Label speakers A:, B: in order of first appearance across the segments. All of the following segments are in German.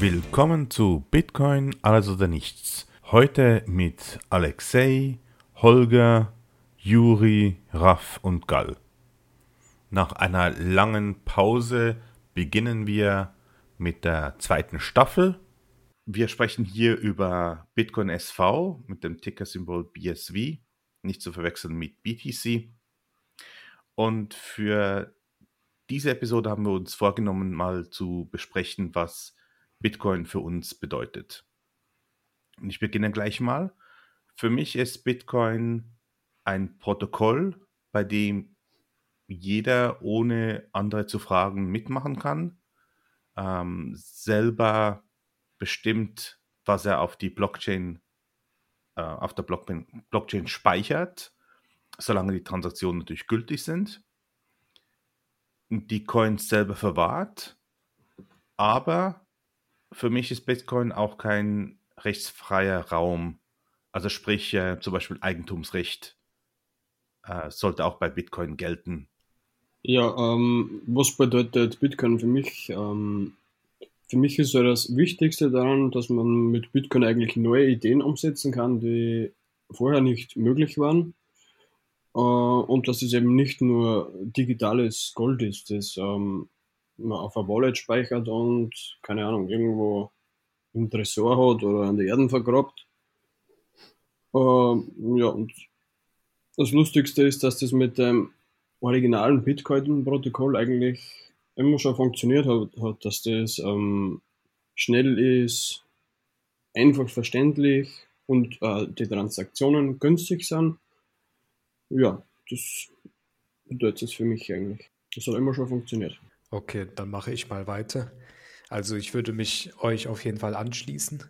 A: Willkommen zu Bitcoin alles oder nichts. Heute mit Alexei, Holger, Juri, Raff und Gall. Nach einer langen Pause beginnen wir mit der zweiten Staffel. Wir sprechen hier über Bitcoin SV mit dem Tickersymbol BSV, nicht zu verwechseln mit BTC. Und für diese Episode haben wir uns vorgenommen, mal zu besprechen, was Bitcoin für uns bedeutet. Und ich beginne gleich mal. Für mich ist Bitcoin ein Protokoll, bei dem jeder ohne andere zu fragen mitmachen kann, ähm, selber bestimmt, was er auf die Blockchain, äh, auf der Blockchain, Blockchain speichert, solange die Transaktionen natürlich gültig sind, die Coins selber verwahrt, aber für mich ist Bitcoin auch kein rechtsfreier Raum. Also sprich, äh, zum Beispiel Eigentumsrecht äh, sollte auch bei Bitcoin gelten.
B: Ja, ähm, was bedeutet Bitcoin für mich? Ähm, für mich ist ja das Wichtigste daran, dass man mit Bitcoin eigentlich neue Ideen umsetzen kann, die vorher nicht möglich waren. Äh, und dass es eben nicht nur digitales Gold ist, das ähm, man auf ein Wallet speichert und, keine Ahnung, irgendwo im Tresor hat oder an der Erden vergrabt. Äh, ja, und das Lustigste ist, dass das mit dem originalen Bitcoin-Protokoll eigentlich immer schon funktioniert hat, hat dass das ähm, schnell ist, einfach verständlich und äh, die Transaktionen günstig sind. Ja, das bedeutet es für mich eigentlich. Das hat immer schon funktioniert.
C: Okay, dann mache ich mal weiter. Also ich würde mich euch auf jeden Fall anschließen.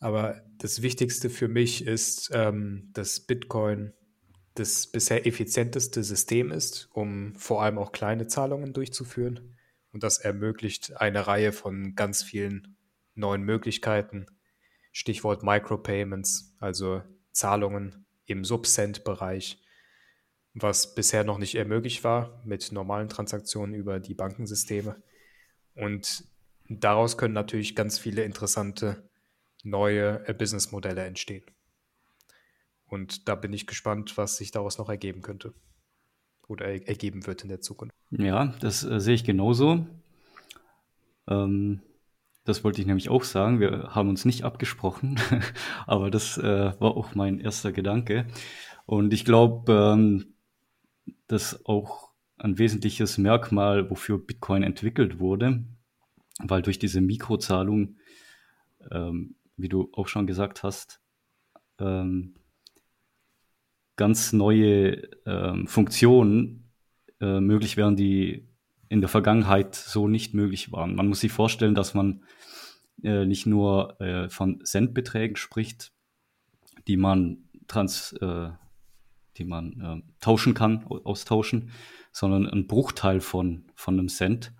C: Aber das Wichtigste für mich ist, ähm, dass Bitcoin das bisher effizienteste System ist, um vor allem auch kleine Zahlungen durchzuführen. Und das ermöglicht eine Reihe von ganz vielen neuen Möglichkeiten. Stichwort Micropayments, also Zahlungen im Subcent-Bereich was bisher noch nicht ermöglicht war mit normalen Transaktionen über die Bankensysteme. Und daraus können natürlich ganz viele interessante neue äh, Businessmodelle entstehen. Und da bin ich gespannt, was sich daraus noch ergeben könnte oder er ergeben wird in der Zukunft.
D: Ja, das äh, sehe ich genauso. Ähm, das wollte ich nämlich auch sagen. Wir haben uns nicht abgesprochen, aber das äh, war auch mein erster Gedanke. Und ich glaube, ähm, das auch ein wesentliches Merkmal, wofür Bitcoin entwickelt wurde, weil durch diese Mikrozahlung, ähm, wie du auch schon gesagt hast, ähm, ganz neue ähm, Funktionen äh, möglich wären, die in der Vergangenheit so nicht möglich waren. Man muss sich vorstellen, dass man äh, nicht nur äh, von Centbeträgen spricht, die man trans, äh, die man äh, tauschen kann, austauschen, sondern ein Bruchteil von, von einem Cent.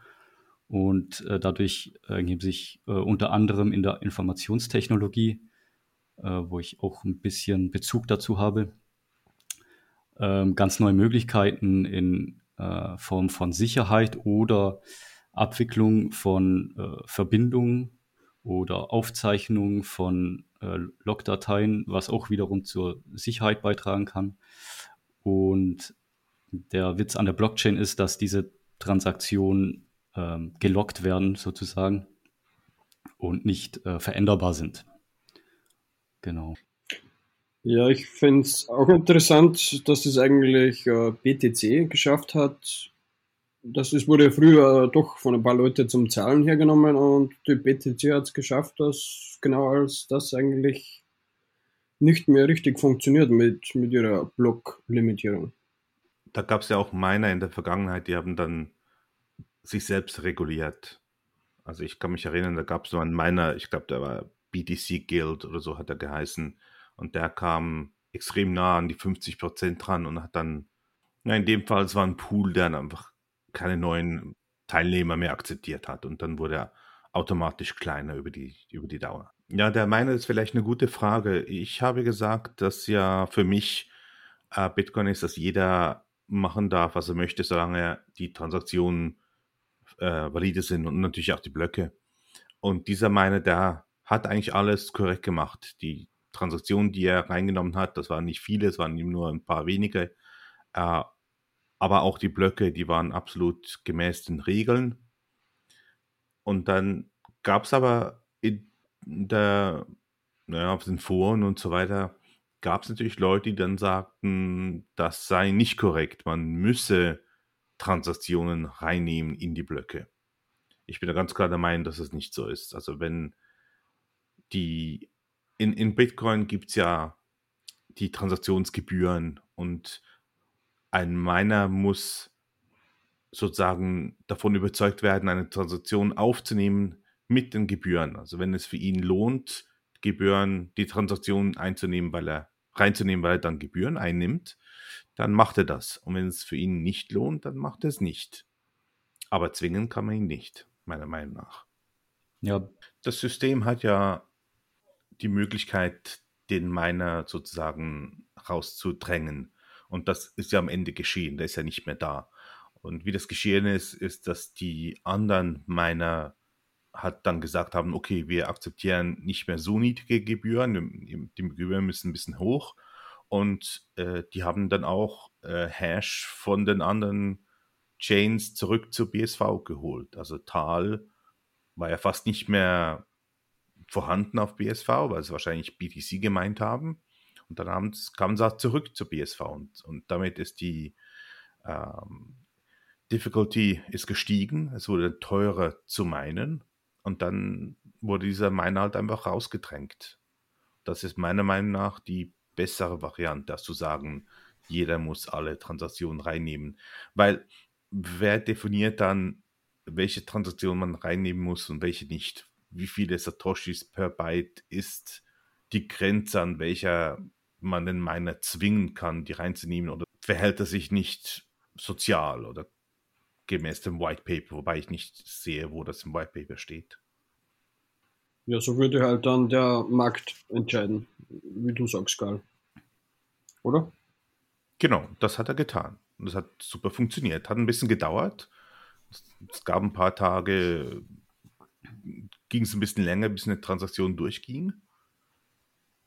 D: Und äh, dadurch ergeben sich äh, unter anderem in der Informationstechnologie, äh, wo ich auch ein bisschen Bezug dazu habe, ähm, ganz neue Möglichkeiten in äh, Form von Sicherheit oder Abwicklung von äh, Verbindungen oder Aufzeichnung von äh, Logdateien, was auch wiederum zur Sicherheit beitragen kann. Und der Witz an der Blockchain ist, dass diese Transaktionen ähm, gelockt werden sozusagen und nicht äh, veränderbar sind. Genau.
B: Ja, ich finde es auch interessant, dass es eigentlich äh, BTC geschafft hat. Das ist, wurde früher doch von ein paar Leuten zum Zahlen hergenommen und die BTC hat es geschafft, dass genau als das eigentlich nicht mehr richtig funktioniert mit, mit ihrer Blocklimitierung.
A: Da gab es ja auch Miner in der Vergangenheit, die haben dann sich selbst reguliert. Also ich kann mich erinnern, da gab es so einen Miner, ich glaube, der war BTC Guild oder so hat er geheißen. Und der kam extrem nah an die 50 Prozent dran und hat dann, na in dem Fall, es war ein Pool, der dann einfach keine neuen Teilnehmer mehr akzeptiert hat. Und dann wurde er automatisch kleiner über die, über die Dauer. Ja, der meine ist vielleicht eine gute Frage. Ich habe gesagt, dass ja für mich äh, Bitcoin ist, dass jeder machen darf, was er möchte, solange die Transaktionen äh, valide sind und natürlich auch die Blöcke. Und dieser Miner, der hat eigentlich alles korrekt gemacht. Die Transaktionen, die er reingenommen hat, das waren nicht viele, es waren nur ein paar wenige. Äh, aber auch die Blöcke, die waren absolut gemäß den Regeln. Und dann gab es aber in der, naja, auf den Foren und so weiter, gab es natürlich Leute, die dann sagten, das sei nicht korrekt, man müsse Transaktionen reinnehmen in die Blöcke. Ich bin da ganz klar der Meinung, dass es nicht so ist. Also wenn die in, in Bitcoin gibt es ja die Transaktionsgebühren und ein Miner muss sozusagen davon überzeugt werden, eine Transaktion aufzunehmen mit den Gebühren. Also wenn es für ihn lohnt, Gebühren, die Transaktion einzunehmen, weil er reinzunehmen, weil er dann Gebühren einnimmt, dann macht er das. Und wenn es für ihn nicht lohnt, dann macht er es nicht. Aber zwingen kann man ihn nicht, meiner Meinung nach. Ja. Das System hat ja die Möglichkeit, den Miner sozusagen rauszudrängen. Und das ist ja am Ende geschehen, der ist ja nicht mehr da. Und wie das geschehen ist, ist, dass die anderen Miner hat dann gesagt haben, okay, wir akzeptieren nicht mehr so niedrige Gebühren, die Gebühren müssen ein bisschen hoch. Und äh, die haben dann auch äh, Hash von den anderen Chains zurück zur BSV geholt. Also Tal war ja fast nicht mehr vorhanden auf BSV, weil sie wahrscheinlich BTC gemeint haben. Und dann haben, kamen sie zurück zur BSV und, und damit ist die ähm, Difficulty ist gestiegen. Es wurde teurer zu meinen und dann wurde dieser Miner halt einfach rausgedrängt. Das ist meiner Meinung nach die bessere Variante, als zu sagen, jeder muss alle Transaktionen reinnehmen. Weil wer definiert dann, welche Transaktion man reinnehmen muss und welche nicht? wie viele Satoshis per Byte ist die Grenze, an welcher man den Miner zwingen kann, die reinzunehmen oder verhält er sich nicht sozial oder gemäß dem White Paper, wobei ich nicht sehe, wo das im White Paper steht.
B: Ja, so würde halt dann der Markt entscheiden, wie du sagst, Karl. Oder?
A: Genau, das hat er getan. Das hat super funktioniert. Hat ein bisschen gedauert. Es gab ein paar Tage, ging es ein bisschen länger, bis eine Transaktion durchging.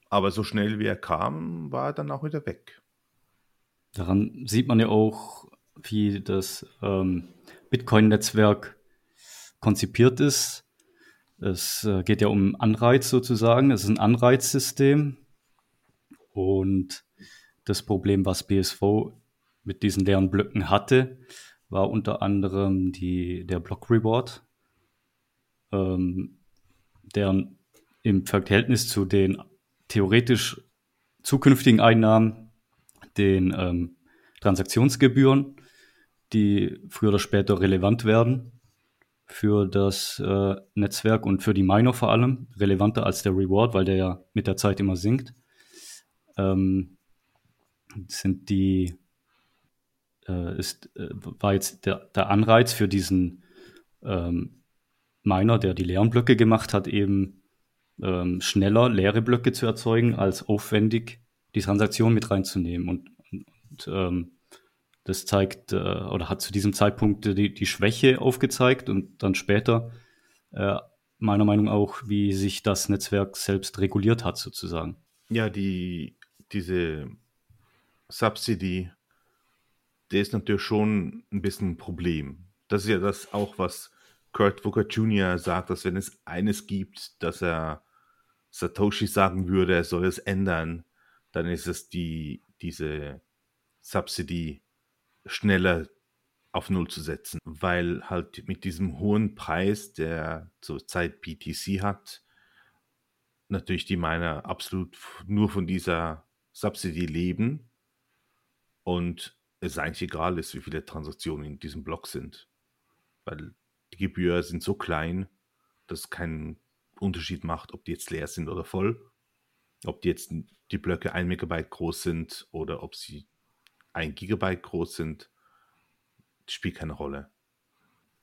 A: Aber so schnell wie er kam, war er dann auch wieder weg.
D: Daran sieht man ja auch, wie das ähm, Bitcoin-Netzwerk konzipiert ist. Es äh, geht ja um Anreiz sozusagen. Es ist ein Anreizsystem. Und das Problem, was BSV mit diesen leeren Blöcken hatte, war unter anderem die, der Block Reward, ähm, deren im Verhältnis zu den theoretisch zukünftigen Einnahmen, den ähm, Transaktionsgebühren, die früher oder später relevant werden für das äh, Netzwerk und für die Miner vor allem, relevanter als der Reward, weil der ja mit der Zeit immer sinkt, ähm, sind die, äh, ist, äh, war jetzt der, der Anreiz für diesen ähm, Miner, der die leeren Blöcke gemacht hat, eben ähm, schneller leere Blöcke zu erzeugen, als aufwendig die Transaktion mit reinzunehmen. Und, und ähm, das zeigt äh, oder hat zu diesem Zeitpunkt die, die Schwäche aufgezeigt und dann später äh, meiner Meinung nach auch, wie sich das Netzwerk selbst reguliert hat, sozusagen.
A: Ja, die, diese Subsidy, der ist natürlich schon ein bisschen ein Problem. Das ist ja das auch, was Kurt Booker Jr. sagt, dass wenn es eines gibt, dass er Satoshi sagen würde, er soll es ändern, dann ist es die, diese Subsidy schneller auf Null zu setzen, weil halt mit diesem hohen Preis, der zurzeit BTC hat, natürlich die Miner absolut nur von dieser Subsidy leben und es eigentlich egal ist, wie viele Transaktionen in diesem Block sind. Weil die Gebühren sind so klein, dass es keinen Unterschied macht, ob die jetzt leer sind oder voll. Ob die jetzt die Blöcke ein Megabyte groß sind oder ob sie ein Gigabyte groß sind, spielt keine Rolle.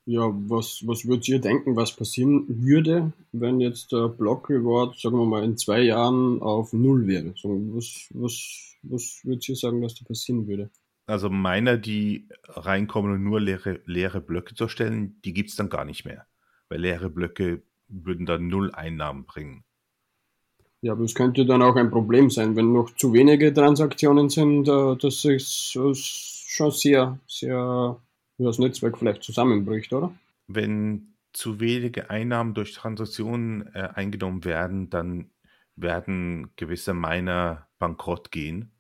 B: Ja, was, was würdet ihr denken, was passieren würde, wenn jetzt der Block Reward, sagen wir mal, in zwei Jahren auf Null wäre? Was, was, was würdet ihr sagen, dass da passieren würde?
A: also Miner, die reinkommen und nur leere, leere Blöcke zu erstellen, die gibt es dann gar nicht mehr. Weil leere Blöcke würden dann null Einnahmen bringen.
B: Ja, aber es könnte dann auch ein Problem sein, wenn noch zu wenige Transaktionen sind, äh, dass es schon sehr, sehr das Netzwerk vielleicht zusammenbricht, oder?
A: Wenn zu wenige Einnahmen durch Transaktionen äh, eingenommen werden, dann werden gewisse Miner bankrott gehen.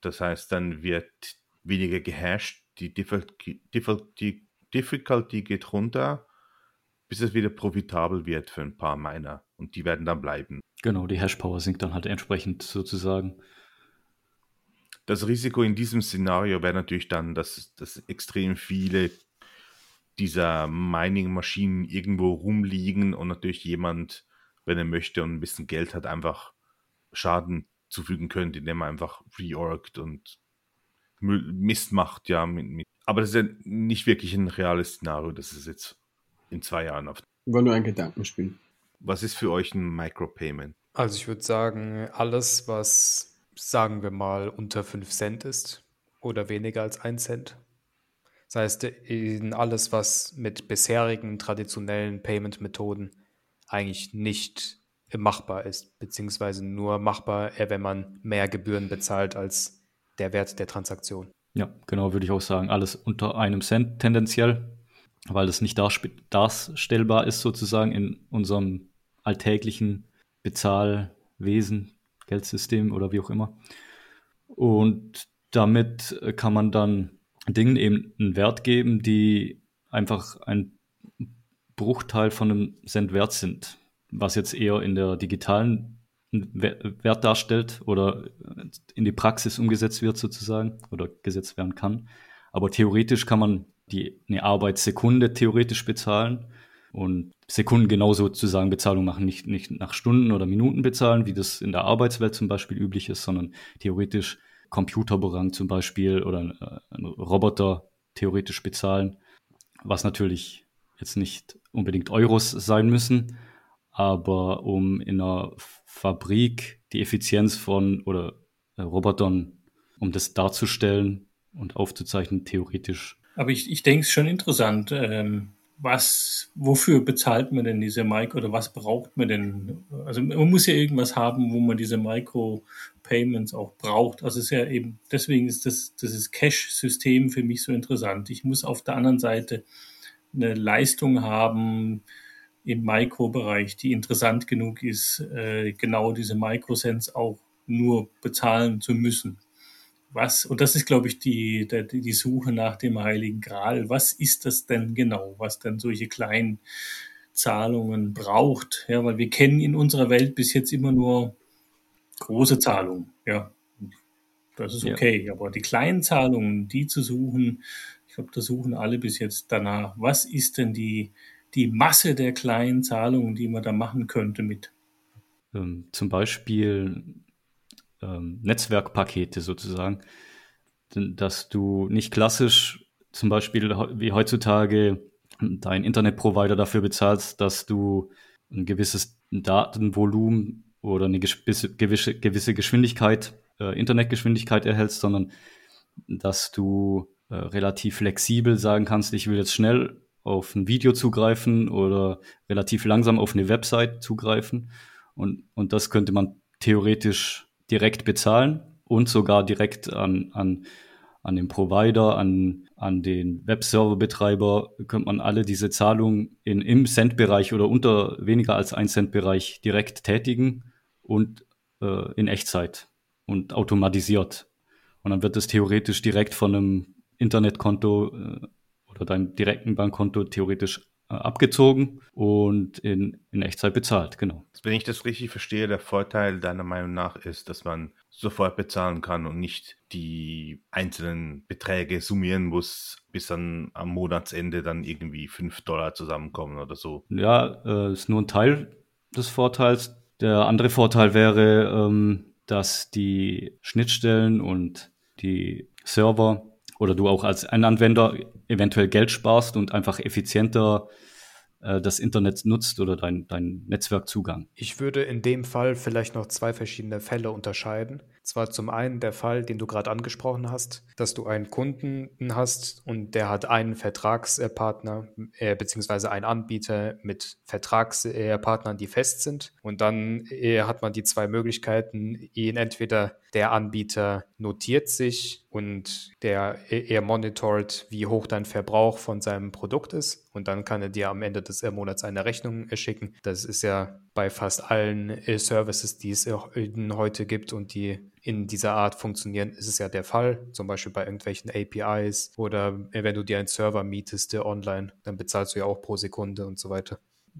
A: Das heißt, dann wird weniger gehasht, die Difficulty, Difficulty geht runter, bis es wieder profitabel wird für ein paar Miner. Und die werden dann bleiben.
D: Genau, die Hashpower sinkt dann halt entsprechend sozusagen.
A: Das Risiko in diesem Szenario wäre natürlich dann, dass, dass extrem viele dieser Mining-Maschinen irgendwo rumliegen und natürlich jemand, wenn er möchte und ein bisschen Geld hat, einfach Schaden zufügen könnte, indem er einfach reorgt und Mist macht, ja. Mit, mit. Aber das ist ja nicht wirklich ein reales Szenario, das ist jetzt in zwei Jahren auf.
B: War nur ein Gedankenspiel.
A: Was ist für euch ein Micropayment?
C: Also ich würde sagen, alles, was, sagen wir mal, unter 5 Cent ist oder weniger als 1 Cent. Das heißt, in alles, was mit bisherigen traditionellen Payment-Methoden eigentlich nicht machbar ist, beziehungsweise nur machbar, wenn man mehr Gebühren bezahlt als der Wert der Transaktion.
D: Ja, genau, würde ich auch sagen. Alles unter einem Cent tendenziell, weil das nicht darstellbar ist sozusagen in unserem alltäglichen Bezahlwesen, Geldsystem oder wie auch immer. Und damit kann man dann Dingen eben einen Wert geben, die einfach ein Bruchteil von einem Cent wert sind, was jetzt eher in der digitalen Wert darstellt oder in die Praxis umgesetzt wird sozusagen oder gesetzt werden kann. Aber theoretisch kann man die, eine Arbeitssekunde theoretisch bezahlen und Sekunden genauso sozusagen Bezahlung machen, nicht, nicht nach Stunden oder Minuten bezahlen, wie das in der Arbeitswelt zum Beispiel üblich ist, sondern theoretisch Computerberang zum Beispiel oder äh, ein Roboter theoretisch bezahlen, was natürlich jetzt nicht unbedingt Euros sein müssen, aber um in einer Fabrik die Effizienz von oder äh, Robotern, um das darzustellen und aufzuzeichnen, theoretisch.
E: Aber ich, ich denke es schon interessant. Ähm, was, wofür bezahlt man denn diese Micro oder was braucht man denn? Also man muss ja irgendwas haben, wo man diese Micro-Payments auch braucht. Also es ist ja eben, deswegen ist das, dieses Cash-System für mich so interessant. Ich muss auf der anderen Seite eine Leistung haben, im Mikrobereich, die interessant genug ist, äh, genau diese Microcents auch nur bezahlen zu müssen. Was, und das ist, glaube ich, die, die, die Suche nach dem Heiligen Gral. Was ist das denn genau, was denn solche kleinen Zahlungen braucht? Ja, weil wir kennen in unserer Welt bis jetzt immer nur große Zahlungen. Ja, das ist okay. Ja. Aber die kleinen Zahlungen, die zu suchen, ich glaube, da suchen alle bis jetzt danach. Was ist denn die, die Masse der kleinen Zahlungen, die man da machen könnte mit?
D: Ähm, zum Beispiel ähm, Netzwerkpakete sozusagen, dass du nicht klassisch zum Beispiel wie heutzutage dein Internetprovider dafür bezahlst, dass du ein gewisses Datenvolumen oder eine gewisse, gewisse Geschwindigkeit, äh, Internetgeschwindigkeit erhältst, sondern dass du äh, relativ flexibel sagen kannst, ich will jetzt schnell auf ein Video zugreifen oder relativ langsam auf eine Website zugreifen. Und, und das könnte man theoretisch direkt bezahlen und sogar direkt an, an, an den Provider, an, an den Webserverbetreiber, könnte man alle diese Zahlungen in, im Cent-Bereich oder unter weniger als ein Cent-Bereich direkt tätigen und äh, in Echtzeit und automatisiert. Und dann wird das theoretisch direkt von einem Internetkonto äh, oder deinem direkten Bankkonto theoretisch abgezogen und in, in Echtzeit bezahlt, genau.
A: Wenn ich das richtig verstehe, der Vorteil deiner Meinung nach ist, dass man sofort bezahlen kann und nicht die einzelnen Beträge summieren muss, bis dann am Monatsende dann irgendwie 5 Dollar zusammenkommen oder so.
D: Ja, äh, ist nur ein Teil des Vorteils. Der andere Vorteil wäre, ähm, dass die Schnittstellen und die Server oder du auch als ein Anwender eventuell Geld sparst und einfach effizienter äh, das Internet nutzt oder dein, dein Netzwerkzugang.
C: Ich würde in dem Fall vielleicht noch zwei verschiedene Fälle unterscheiden. zwar zum einen der Fall, den du gerade angesprochen hast, dass du einen Kunden hast und der hat einen Vertragspartner äh, beziehungsweise einen Anbieter mit Vertragspartnern, die fest sind. Und dann äh, hat man die zwei Möglichkeiten, ihn entweder der Anbieter notiert sich und der, er monitort, wie hoch dein Verbrauch von seinem Produkt ist. Und dann kann er dir am Ende des Monats eine Rechnung schicken. Das ist ja bei fast allen äh, Services, die es heute gibt und die in dieser Art funktionieren, ist es ja der Fall. Zum Beispiel bei irgendwelchen APIs oder wenn du dir einen Server mietest, online, dann bezahlst du ja auch pro Sekunde und so weiter.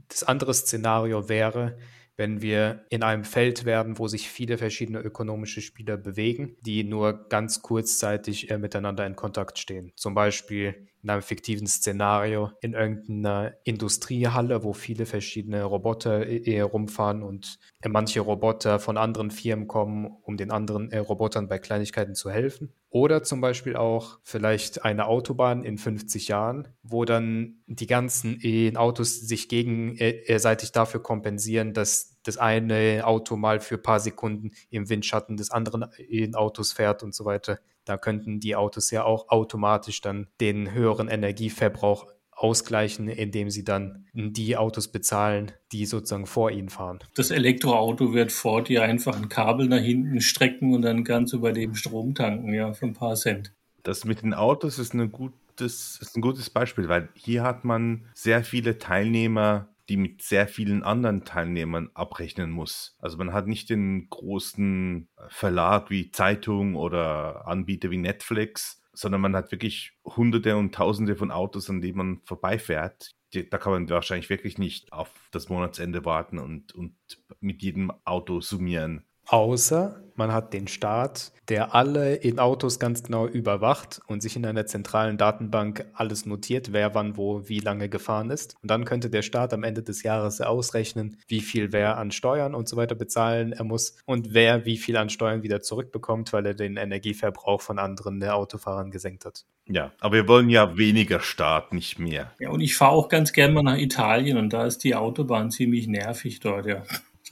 C: Das andere Szenario wäre, wenn wir in einem Feld werden, wo sich viele verschiedene ökonomische Spieler bewegen, die nur ganz kurzzeitig äh, miteinander in Kontakt stehen. Zum Beispiel in einem fiktiven Szenario in irgendeiner Industriehalle, wo viele verschiedene Roboter äh, rumfahren und äh, manche Roboter von anderen Firmen kommen, um den anderen äh, Robotern bei Kleinigkeiten zu helfen. Oder zum Beispiel auch vielleicht eine Autobahn in 50 Jahren, wo dann die ganzen Autos sich gegenseitig dafür kompensieren, dass das eine Auto mal für ein paar Sekunden im Windschatten des anderen Autos fährt und so weiter. Da könnten die Autos ja auch automatisch dann den höheren Energieverbrauch ausgleichen, indem sie dann die Autos bezahlen, die sozusagen vor ihnen fahren.
E: Das Elektroauto wird vor dir einfach ein Kabel nach hinten strecken und dann ganz über dem Strom tanken, ja, für ein paar Cent.
A: Das mit den Autos ist, eine gutes, ist ein gutes Beispiel, weil hier hat man sehr viele Teilnehmer, die mit sehr vielen anderen Teilnehmern abrechnen muss. Also man hat nicht den großen Verlag wie Zeitung oder Anbieter wie Netflix, sondern man hat wirklich hunderte und tausende von Autos, an denen man vorbeifährt. Da kann man wahrscheinlich wirklich nicht auf das Monatsende warten und, und mit jedem Auto summieren.
C: Außer man hat den Staat, der alle in Autos ganz genau überwacht und sich in einer zentralen Datenbank alles notiert, wer wann wo wie lange gefahren ist. Und dann könnte der Staat am Ende des Jahres ausrechnen, wie viel wer an Steuern und so weiter bezahlen er muss und wer wie viel an Steuern wieder zurückbekommt, weil er den Energieverbrauch von anderen Autofahrern gesenkt hat.
A: Ja, aber wir wollen ja weniger Staat, nicht mehr.
E: Ja, und ich fahre auch ganz gerne mal nach Italien und da ist die Autobahn ziemlich nervig dort, ja.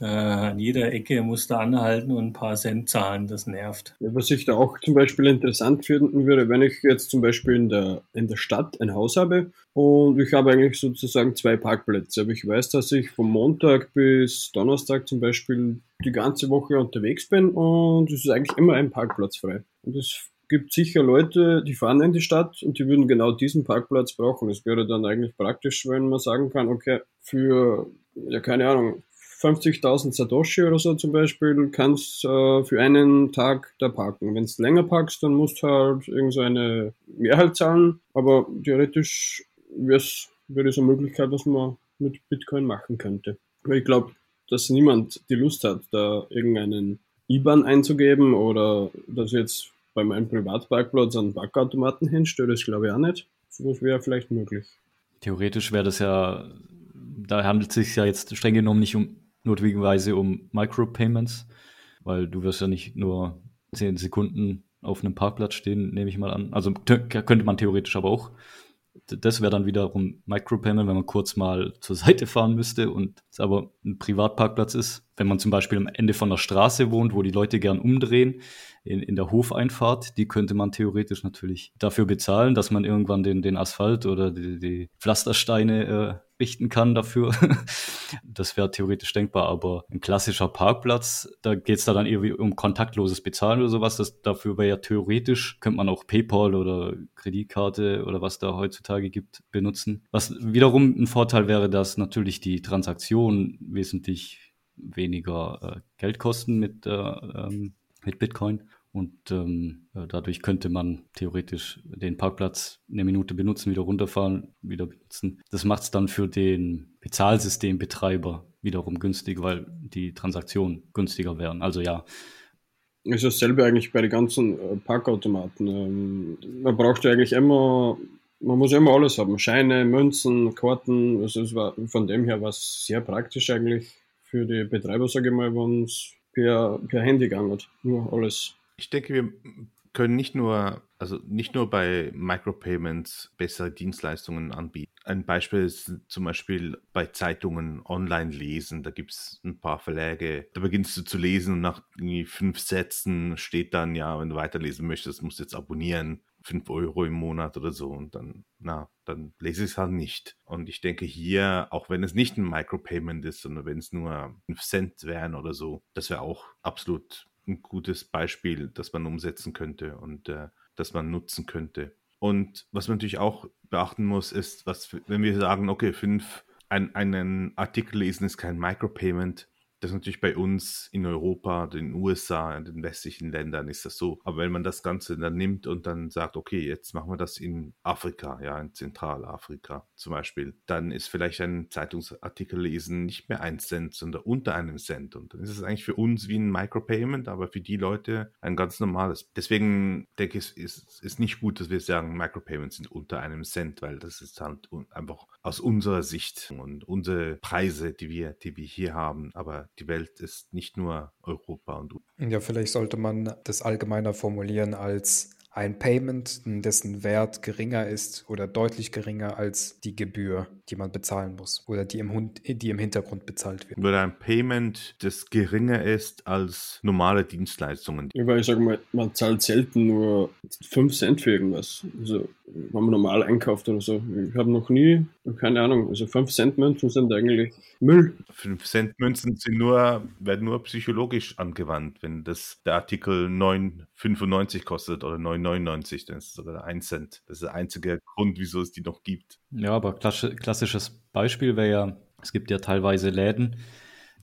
E: Äh, an jeder Ecke musst du anhalten und ein paar Cent zahlen, das nervt.
B: Was ich da auch zum Beispiel interessant finden würde, wenn ich jetzt zum Beispiel in der, in der Stadt ein Haus habe und ich habe eigentlich sozusagen zwei Parkplätze, aber ich weiß, dass ich vom Montag bis Donnerstag zum Beispiel die ganze Woche unterwegs bin und es ist eigentlich immer ein Parkplatz frei. Und es gibt sicher Leute, die fahren in die Stadt und die würden genau diesen Parkplatz brauchen. Es wäre dann eigentlich praktisch, wenn man sagen kann, okay, für, ja keine Ahnung, 50.000 Satoshi oder so zum Beispiel, kannst äh, für einen Tag da parken. Wenn du länger parkst, dann musst du halt irgendeine Mehrheit zahlen, aber theoretisch wäre es so eine Möglichkeit, was man mit Bitcoin machen könnte. Weil ich glaube, dass niemand die Lust hat, da irgendeinen IBAN einzugeben oder dass jetzt bei meinem Privatparkplatz einen Parkautomaten hinstelle, das glaube ich auch nicht. Das wäre vielleicht möglich.
D: Theoretisch wäre das ja, da handelt es sich ja jetzt streng genommen nicht um notwendigerweise um Micropayments, weil du wirst ja nicht nur zehn Sekunden auf einem Parkplatz stehen, nehme ich mal an. Also könnte man theoretisch aber auch. Das wäre dann wiederum Micropayment, wenn man kurz mal zur Seite fahren müsste und es aber ein Privatparkplatz ist. Wenn man zum Beispiel am Ende von der Straße wohnt, wo die Leute gern umdrehen, in, in der Hofeinfahrt, die könnte man theoretisch natürlich dafür bezahlen, dass man irgendwann den, den Asphalt oder die, die Pflastersteine äh, richten kann dafür. das wäre theoretisch denkbar, aber ein klassischer Parkplatz, da geht es da dann irgendwie um kontaktloses Bezahlen oder sowas. Das, dafür wäre ja theoretisch, könnte man auch PayPal oder Kreditkarte oder was da heutzutage gibt, benutzen. Was wiederum ein Vorteil wäre, dass natürlich die Transaktionen wesentlich weniger äh, Geld kosten mit, äh, ähm, mit Bitcoin. Und ähm, dadurch könnte man theoretisch den Parkplatz eine Minute benutzen, wieder runterfahren, wieder benutzen. Das macht es dann für den Bezahlsystembetreiber wiederum günstig, weil die Transaktionen günstiger wären. Also ja.
B: Ist dasselbe eigentlich bei den ganzen äh, Parkautomaten. Ähm, man braucht ja eigentlich immer, man muss immer alles haben. Scheine, Münzen, Karten. Also es war von dem her was sehr praktisch eigentlich für die Betreiber, sage ich mal, wenn es per, per Handy gegangen hat. Nur alles
A: ich denke, wir können nicht nur, also nicht nur bei Micropayments bessere Dienstleistungen anbieten. Ein Beispiel ist zum Beispiel bei Zeitungen online lesen. Da gibt es ein paar Verläge. Da beginnst du zu lesen und nach fünf Sätzen steht dann, ja, wenn du weiterlesen möchtest, musst du jetzt abonnieren. 5 Euro im Monat oder so und dann, na, dann lese ich es halt nicht. Und ich denke hier, auch wenn es nicht ein Micropayment ist, sondern wenn es nur 5 Cent wären oder so, das wäre auch absolut ein gutes Beispiel, das man umsetzen könnte und äh, das man nutzen könnte. Und was man natürlich auch beachten muss, ist, was, wenn wir sagen, okay, fünf, ein, einen Artikel lesen ist kein Micropayment, das ist natürlich bei uns in Europa, den USA, in den westlichen Ländern ist das so. Aber wenn man das Ganze dann nimmt und dann sagt, okay, jetzt machen wir das in Afrika, ja, in Zentralafrika zum Beispiel, dann ist vielleicht ein Zeitungsartikel lesen nicht mehr ein Cent, sondern unter einem Cent. Und dann ist es eigentlich für uns wie ein Micropayment, aber für die Leute ein ganz normales. Deswegen denke ich, es ist, ist nicht gut, dass wir sagen, Micropayments sind unter einem Cent, weil das ist halt einfach aus unserer Sicht und unsere Preise, die wir, die wir hier haben. Aber die Welt ist nicht nur Europa und
C: Ja, vielleicht sollte man das allgemeiner formulieren als ein Payment, dessen Wert geringer ist oder deutlich geringer als die Gebühr, die man bezahlen muss oder die im, die im Hintergrund bezahlt wird.
A: Oder ein Payment, das geringer ist als normale Dienstleistungen.
B: Ja, ich sage mal, man zahlt selten nur 5 Cent für irgendwas. Also, wenn man normal einkauft oder so. Ich habe noch nie, keine Ahnung, also 5 Cent Münzen sind eigentlich Müll.
A: 5 Cent Münzen sind nur, werden nur psychologisch angewandt, wenn das der Artikel 9,95 kostet oder 9,99, dann ist es sogar 1 Cent. Das ist der einzige Grund, wieso es die noch gibt.
D: Ja, aber klassisches Beispiel wäre ja, es gibt ja teilweise Läden,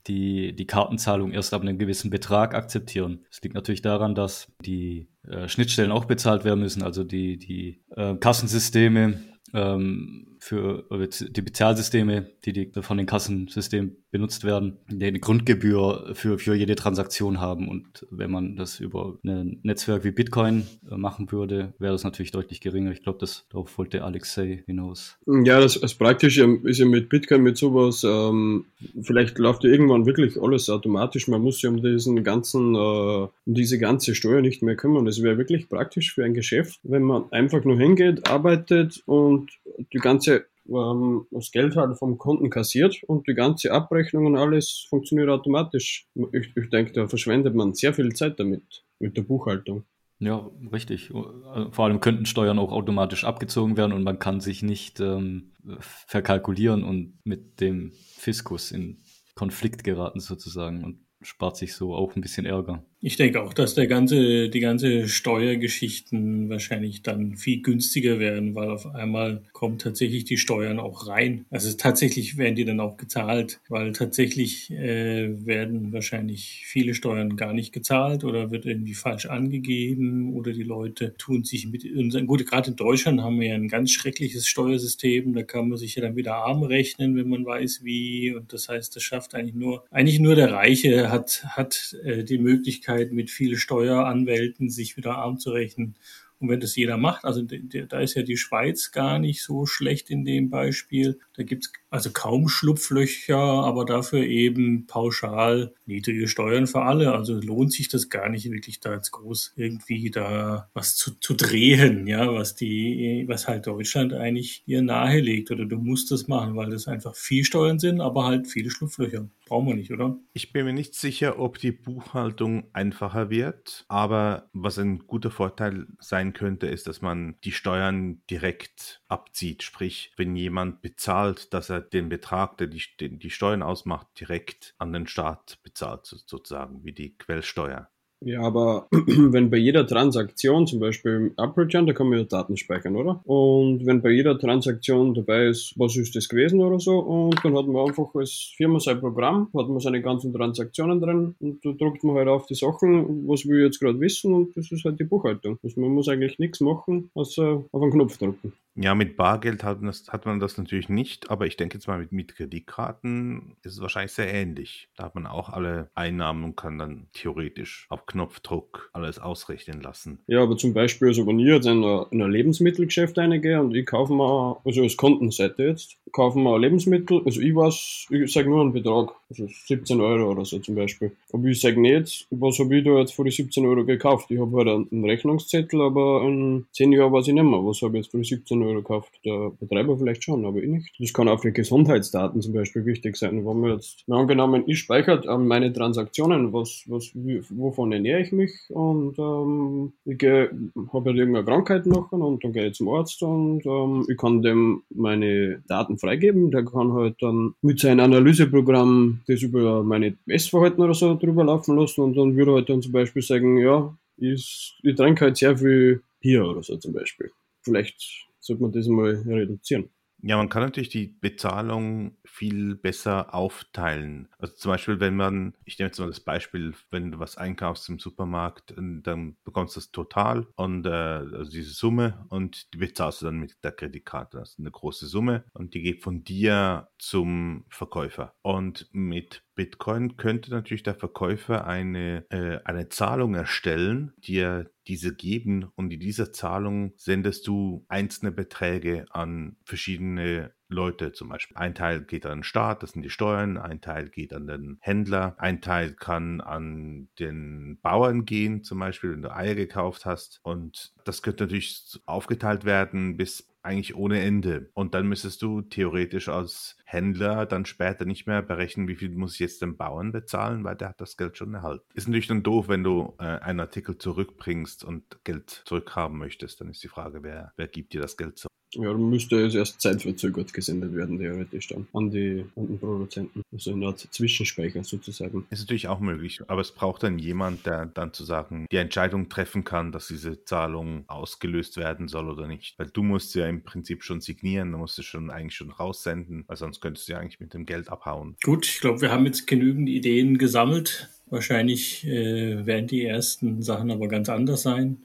D: die die Kartenzahlung erst ab einem gewissen Betrag akzeptieren. Es liegt natürlich daran, dass die äh, Schnittstellen auch bezahlt werden müssen, also die, die äh, Kassensysteme ähm, für die Bezahlsysteme, die, die von den Kassensystemen benutzt werden, die eine Grundgebühr für, für jede Transaktion haben. Und wenn man das über ein Netzwerk wie Bitcoin äh, machen würde, wäre das natürlich deutlich geringer. Ich glaube, darauf wollte Alexei hinaus.
B: Ja, das, das Praktische ist ja mit Bitcoin, mit sowas, ähm, vielleicht läuft ja irgendwann wirklich alles automatisch. Man muss sich um diesen ganzen, äh, um diese ganze Steuer nicht mehr kümmern. Das wäre wirklich praktisch für ein Geschäft, wenn man einfach nur hingeht, arbeitet und die ganze ähm, das Geld halt vom Kunden kassiert und die ganze Abrechnung und alles funktioniert automatisch. Ich, ich denke, da verschwendet man sehr viel Zeit damit, mit der Buchhaltung.
D: Ja, richtig. Vor allem könnten Steuern auch automatisch abgezogen werden und man kann sich nicht ähm, verkalkulieren und mit dem Fiskus in Konflikt geraten sozusagen und spart sich so auch ein bisschen Ärger.
E: Ich denke auch, dass der ganze, die ganze Steuergeschichten wahrscheinlich dann viel günstiger werden, weil auf einmal kommen tatsächlich die Steuern auch rein. Also tatsächlich werden die dann auch gezahlt, weil tatsächlich äh, werden wahrscheinlich viele Steuern gar nicht gezahlt oder wird irgendwie falsch angegeben oder die Leute tun sich mit unseren, gut, gerade in Deutschland haben wir ja ein ganz schreckliches Steuersystem, da kann man sich ja dann wieder arm rechnen, wenn man weiß wie und das heißt, das schafft eigentlich nur, eigentlich nur der Reiche hat, hat äh, die Möglichkeit, Möglichkeit, mit vielen Steueranwälten sich wieder arm zu rechnen. Und wenn das jeder macht, also da ist ja die Schweiz gar nicht so schlecht in dem Beispiel. Da gibt's also kaum Schlupflöcher, aber dafür eben pauschal niedrige Steuern für alle. Also lohnt sich das gar nicht wirklich da jetzt groß irgendwie da was zu, zu drehen, ja, was die, was halt Deutschland eigentlich hier nahelegt. Oder du musst das machen, weil das einfach viel Steuern sind, aber halt viele Schlupflöcher. Brauchen wir nicht, oder?
A: Ich bin mir nicht sicher, ob die Buchhaltung einfacher wird, aber was ein guter Vorteil sein könnte, ist, dass man die Steuern direkt abzieht. Sprich, wenn jemand bezahlt, dass er den Betrag, der die, den die Steuern ausmacht, direkt an den Staat bezahlt, sozusagen, wie die Quellsteuer.
B: Ja, aber wenn bei jeder Transaktion, zum Beispiel im Upreturn, da kann man ja Daten speichern, oder? Und wenn bei jeder Transaktion dabei ist, was ist das gewesen oder so, und dann hat man einfach als Firma sein Programm, hat man seine ganzen Transaktionen drin und da druckt man halt auf die Sachen, was wir jetzt gerade wissen und das ist halt die Buchhaltung. Also man muss eigentlich nichts machen, außer auf einen Knopf drücken.
A: Ja, mit Bargeld hat, das, hat man das natürlich nicht, aber ich denke jetzt mal mit, mit Kreditkarten ist es wahrscheinlich sehr ähnlich. Da hat man auch alle Einnahmen und kann dann theoretisch auf Knopfdruck alles ausrechnen lassen.
B: Ja, aber zum Beispiel, also wenn ich jetzt in ein Lebensmittelgeschäft reingehe und ich kaufe mir, also als Kontenseite jetzt, kaufen wir Lebensmittel, also ich weiß, ich sage nur einen Betrag, also 17 Euro oder so zum Beispiel. Aber ich sage nicht, was habe ich da jetzt für die 17 Euro gekauft. Ich habe halt einen Rechnungszettel, aber in 10 Jahren weiß ich nicht mehr, was habe ich jetzt für die 17 Euro gekauft. Der Betreiber vielleicht schon, aber ich nicht. Das kann auch für Gesundheitsdaten zum Beispiel wichtig sein. Wenn man jetzt, angenommen, ich speichere meine Transaktionen, was, was, wovon ernähre ich mich und ähm, ich habe halt irgendeine Krankheit noch und dann gehe ich zum Arzt und ähm, ich kann dem meine Daten freigeben. Der kann halt dann mit seinem Analyseprogramm das über meine Essverhalten oder so drüber laufen lassen und dann würde er halt dann zum Beispiel sagen, ja, ich, ich trinke halt sehr viel Bier oder so zum Beispiel. Vielleicht sollte man das mal reduzieren.
A: Ja, man kann natürlich die Bezahlung viel besser aufteilen. Also zum Beispiel, wenn man, ich nehme jetzt mal das Beispiel, wenn du was einkaufst im Supermarkt, dann bekommst du das total und äh, also diese Summe und die bezahlst du dann mit der Kreditkarte. Das ist eine große Summe und die geht von dir zum Verkäufer. Und mit Bitcoin könnte natürlich der Verkäufer eine, äh, eine Zahlung erstellen, dir diese geben und in dieser Zahlung sendest du einzelne Beträge an verschiedene Leute zum Beispiel. Ein Teil geht an den Staat, das sind die Steuern, ein Teil geht an den Händler, ein Teil kann an den Bauern gehen, zum Beispiel, wenn du Eier gekauft hast. Und das könnte natürlich aufgeteilt werden bis eigentlich ohne Ende. Und dann müsstest du theoretisch als Händler dann später nicht mehr berechnen, wie viel muss ich jetzt dem Bauern bezahlen, weil der hat das Geld schon erhalten. Ist natürlich dann doof, wenn du äh, einen Artikel zurückbringst und Geld zurückhaben möchtest. Dann ist die Frage, wer, wer gibt dir das Geld zurück?
B: Ja, dann müsste es erst zeitverzögert gesendet werden, theoretisch dann, an, die, an den Produzenten. Also eine Art Zwischenspeicher sozusagen.
A: Ist natürlich auch möglich, aber es braucht dann jemand, der dann zu sagen, die Entscheidung treffen kann, dass diese Zahlung ausgelöst werden soll oder nicht. Weil du musst ja im Prinzip schon signieren, du musst es schon eigentlich schon raussenden, weil sonst könntest du ja eigentlich mit dem Geld abhauen.
E: Gut, ich glaube, wir haben jetzt genügend Ideen gesammelt. Wahrscheinlich äh, werden die ersten Sachen aber ganz anders sein.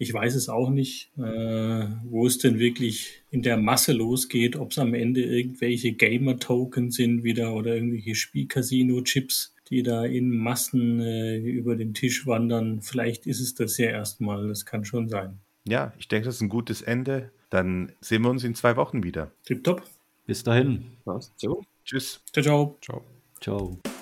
E: Ich weiß es auch nicht, äh, wo es denn wirklich in der Masse losgeht, ob es am Ende irgendwelche Gamer-Token sind wieder oder irgendwelche Spiel-Casino-Chips, die da in Massen äh, über den Tisch wandern. Vielleicht ist es das ja erstmal, das kann schon sein.
A: Ja, ich denke, das ist ein gutes Ende. Dann sehen wir uns in zwei Wochen wieder.
E: Tipptopp.
D: Bis dahin.
B: So.
A: Tschüss.
E: Ciao, ciao.
C: Ciao.
D: Ciao.